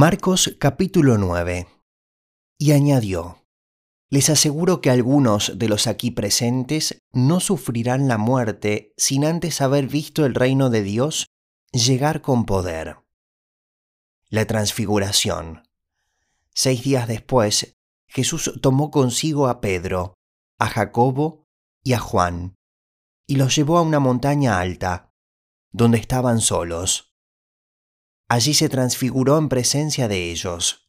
Marcos capítulo 9 Y añadió, Les aseguro que algunos de los aquí presentes no sufrirán la muerte sin antes haber visto el reino de Dios llegar con poder. La transfiguración. Seis días después, Jesús tomó consigo a Pedro, a Jacobo y a Juan, y los llevó a una montaña alta, donde estaban solos Allí se transfiguró en presencia de ellos.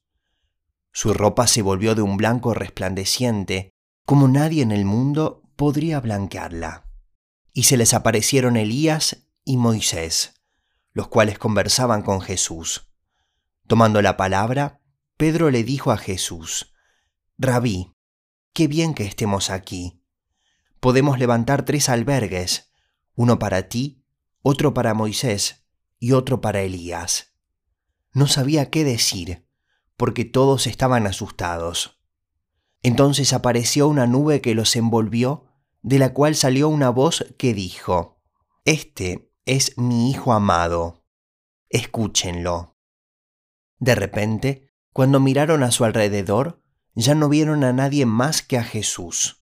Su ropa se volvió de un blanco resplandeciente, como nadie en el mundo podría blanquearla. Y se les aparecieron Elías y Moisés, los cuales conversaban con Jesús. Tomando la palabra, Pedro le dijo a Jesús, Rabí, qué bien que estemos aquí. Podemos levantar tres albergues, uno para ti, otro para Moisés y otro para Elías. No sabía qué decir, porque todos estaban asustados. Entonces apareció una nube que los envolvió, de la cual salió una voz que dijo, Este es mi Hijo amado, escúchenlo. De repente, cuando miraron a su alrededor, ya no vieron a nadie más que a Jesús.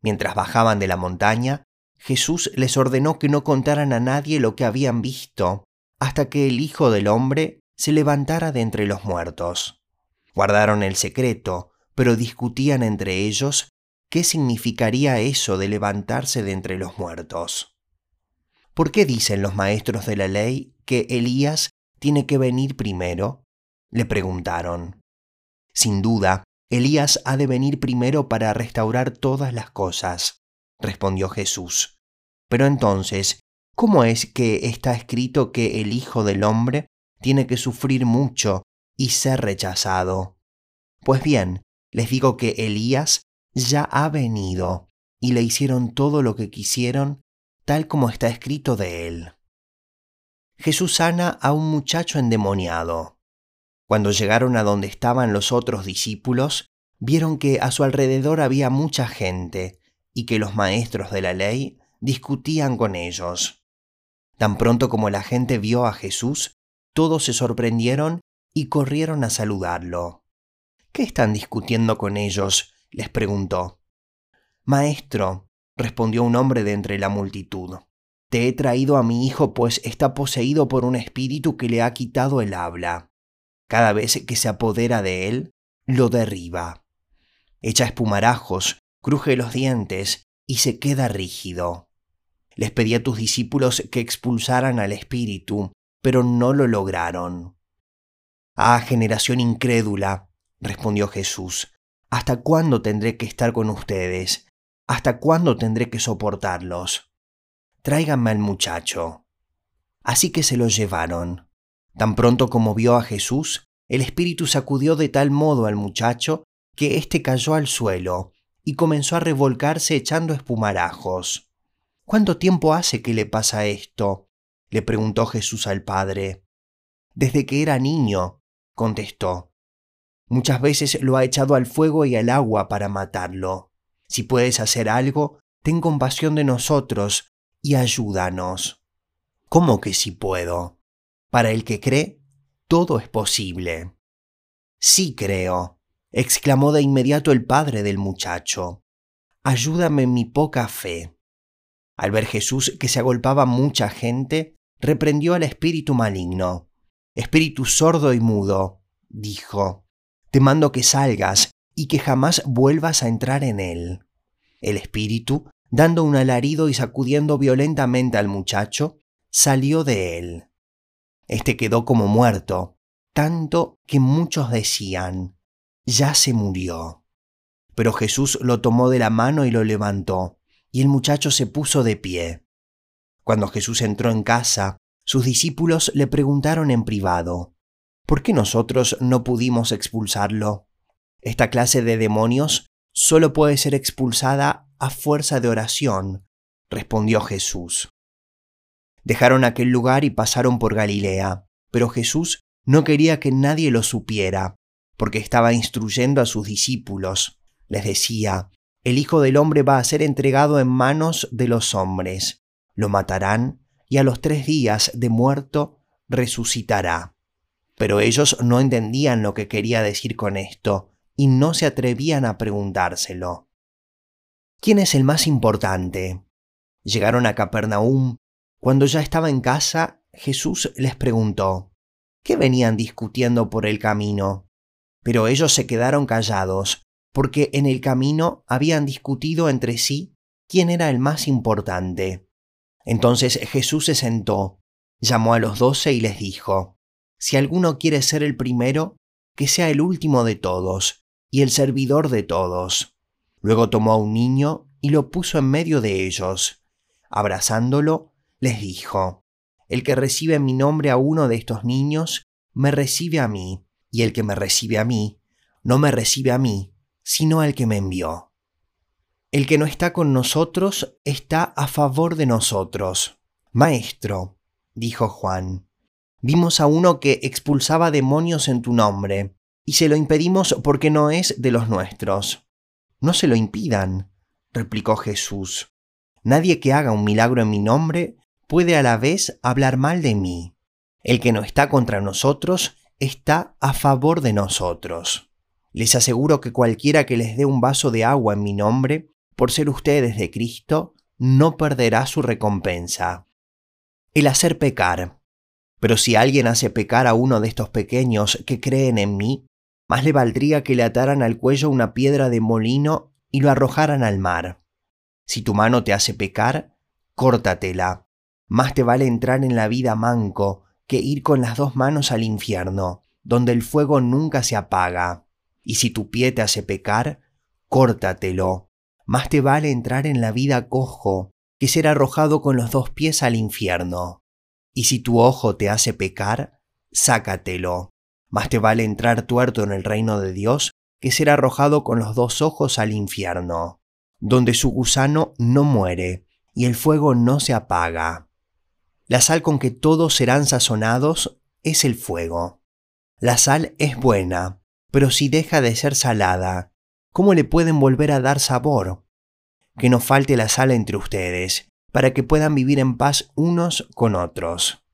Mientras bajaban de la montaña, Jesús les ordenó que no contaran a nadie lo que habían visto, hasta que el Hijo del Hombre se levantara de entre los muertos. Guardaron el secreto, pero discutían entre ellos qué significaría eso de levantarse de entre los muertos. ¿Por qué dicen los maestros de la ley que Elías tiene que venir primero? le preguntaron. Sin duda, Elías ha de venir primero para restaurar todas las cosas, respondió Jesús. Pero entonces, ¿cómo es que está escrito que el Hijo del Hombre tiene que sufrir mucho y ser rechazado. Pues bien, les digo que Elías ya ha venido y le hicieron todo lo que quisieron, tal como está escrito de él. Jesús sana a un muchacho endemoniado. Cuando llegaron a donde estaban los otros discípulos, vieron que a su alrededor había mucha gente y que los maestros de la ley discutían con ellos. Tan pronto como la gente vio a Jesús, todos se sorprendieron y corrieron a saludarlo. ¿Qué están discutiendo con ellos? les preguntó. Maestro, respondió un hombre de entre la multitud, te he traído a mi hijo pues está poseído por un espíritu que le ha quitado el habla. Cada vez que se apodera de él, lo derriba. Echa espumarajos, cruje los dientes y se queda rígido. Les pedí a tus discípulos que expulsaran al espíritu, pero no lo lograron. Ah, generación incrédula, respondió Jesús, ¿hasta cuándo tendré que estar con ustedes? ¿Hasta cuándo tendré que soportarlos? Tráiganme al muchacho. Así que se lo llevaron. Tan pronto como vio a Jesús, el espíritu sacudió de tal modo al muchacho que éste cayó al suelo y comenzó a revolcarse echando espumarajos. ¿Cuánto tiempo hace que le pasa esto? Le preguntó Jesús al Padre. Desde que era niño, contestó. Muchas veces lo ha echado al fuego y al agua para matarlo. Si puedes hacer algo, ten compasión de nosotros y ayúdanos. ¿Cómo que si puedo? Para el que cree, todo es posible. Sí creo, exclamó de inmediato el padre del muchacho. Ayúdame en mi poca fe. Al ver Jesús que se agolpaba mucha gente, reprendió al espíritu maligno. Espíritu sordo y mudo, dijo, te mando que salgas y que jamás vuelvas a entrar en él. El espíritu, dando un alarido y sacudiendo violentamente al muchacho, salió de él. Este quedó como muerto, tanto que muchos decían, ya se murió. Pero Jesús lo tomó de la mano y lo levantó, y el muchacho se puso de pie. Cuando Jesús entró en casa, sus discípulos le preguntaron en privado, ¿por qué nosotros no pudimos expulsarlo? Esta clase de demonios solo puede ser expulsada a fuerza de oración, respondió Jesús. Dejaron aquel lugar y pasaron por Galilea, pero Jesús no quería que nadie lo supiera, porque estaba instruyendo a sus discípulos. Les decía, el Hijo del Hombre va a ser entregado en manos de los hombres lo matarán y a los tres días de muerto resucitará. Pero ellos no entendían lo que quería decir con esto y no se atrevían a preguntárselo. ¿Quién es el más importante? Llegaron a Capernaum. Cuando ya estaba en casa, Jesús les preguntó, ¿qué venían discutiendo por el camino? Pero ellos se quedaron callados, porque en el camino habían discutido entre sí quién era el más importante. Entonces Jesús se sentó, llamó a los doce y les dijo, Si alguno quiere ser el primero, que sea el último de todos y el servidor de todos. Luego tomó a un niño y lo puso en medio de ellos. Abrazándolo, les dijo, El que recibe mi nombre a uno de estos niños, me recibe a mí, y el que me recibe a mí, no me recibe a mí, sino al que me envió. El que no está con nosotros está a favor de nosotros. Maestro, dijo Juan, vimos a uno que expulsaba demonios en tu nombre, y se lo impedimos porque no es de los nuestros. No se lo impidan, replicó Jesús. Nadie que haga un milagro en mi nombre puede a la vez hablar mal de mí. El que no está contra nosotros está a favor de nosotros. Les aseguro que cualquiera que les dé un vaso de agua en mi nombre, por ser ustedes de Cristo, no perderá su recompensa. El hacer pecar. Pero si alguien hace pecar a uno de estos pequeños que creen en mí, más le valdría que le ataran al cuello una piedra de molino y lo arrojaran al mar. Si tu mano te hace pecar, córtatela. Más te vale entrar en la vida manco que ir con las dos manos al infierno, donde el fuego nunca se apaga. Y si tu pie te hace pecar, córtatelo. Más te vale entrar en la vida cojo que ser arrojado con los dos pies al infierno. Y si tu ojo te hace pecar, sácatelo. Más te vale entrar tuerto en el reino de Dios que ser arrojado con los dos ojos al infierno, donde su gusano no muere y el fuego no se apaga. La sal con que todos serán sazonados es el fuego. La sal es buena, pero si deja de ser salada, ¿cómo le pueden volver a dar sabor? Que no falte la sal entre ustedes, para que puedan vivir en paz unos con otros.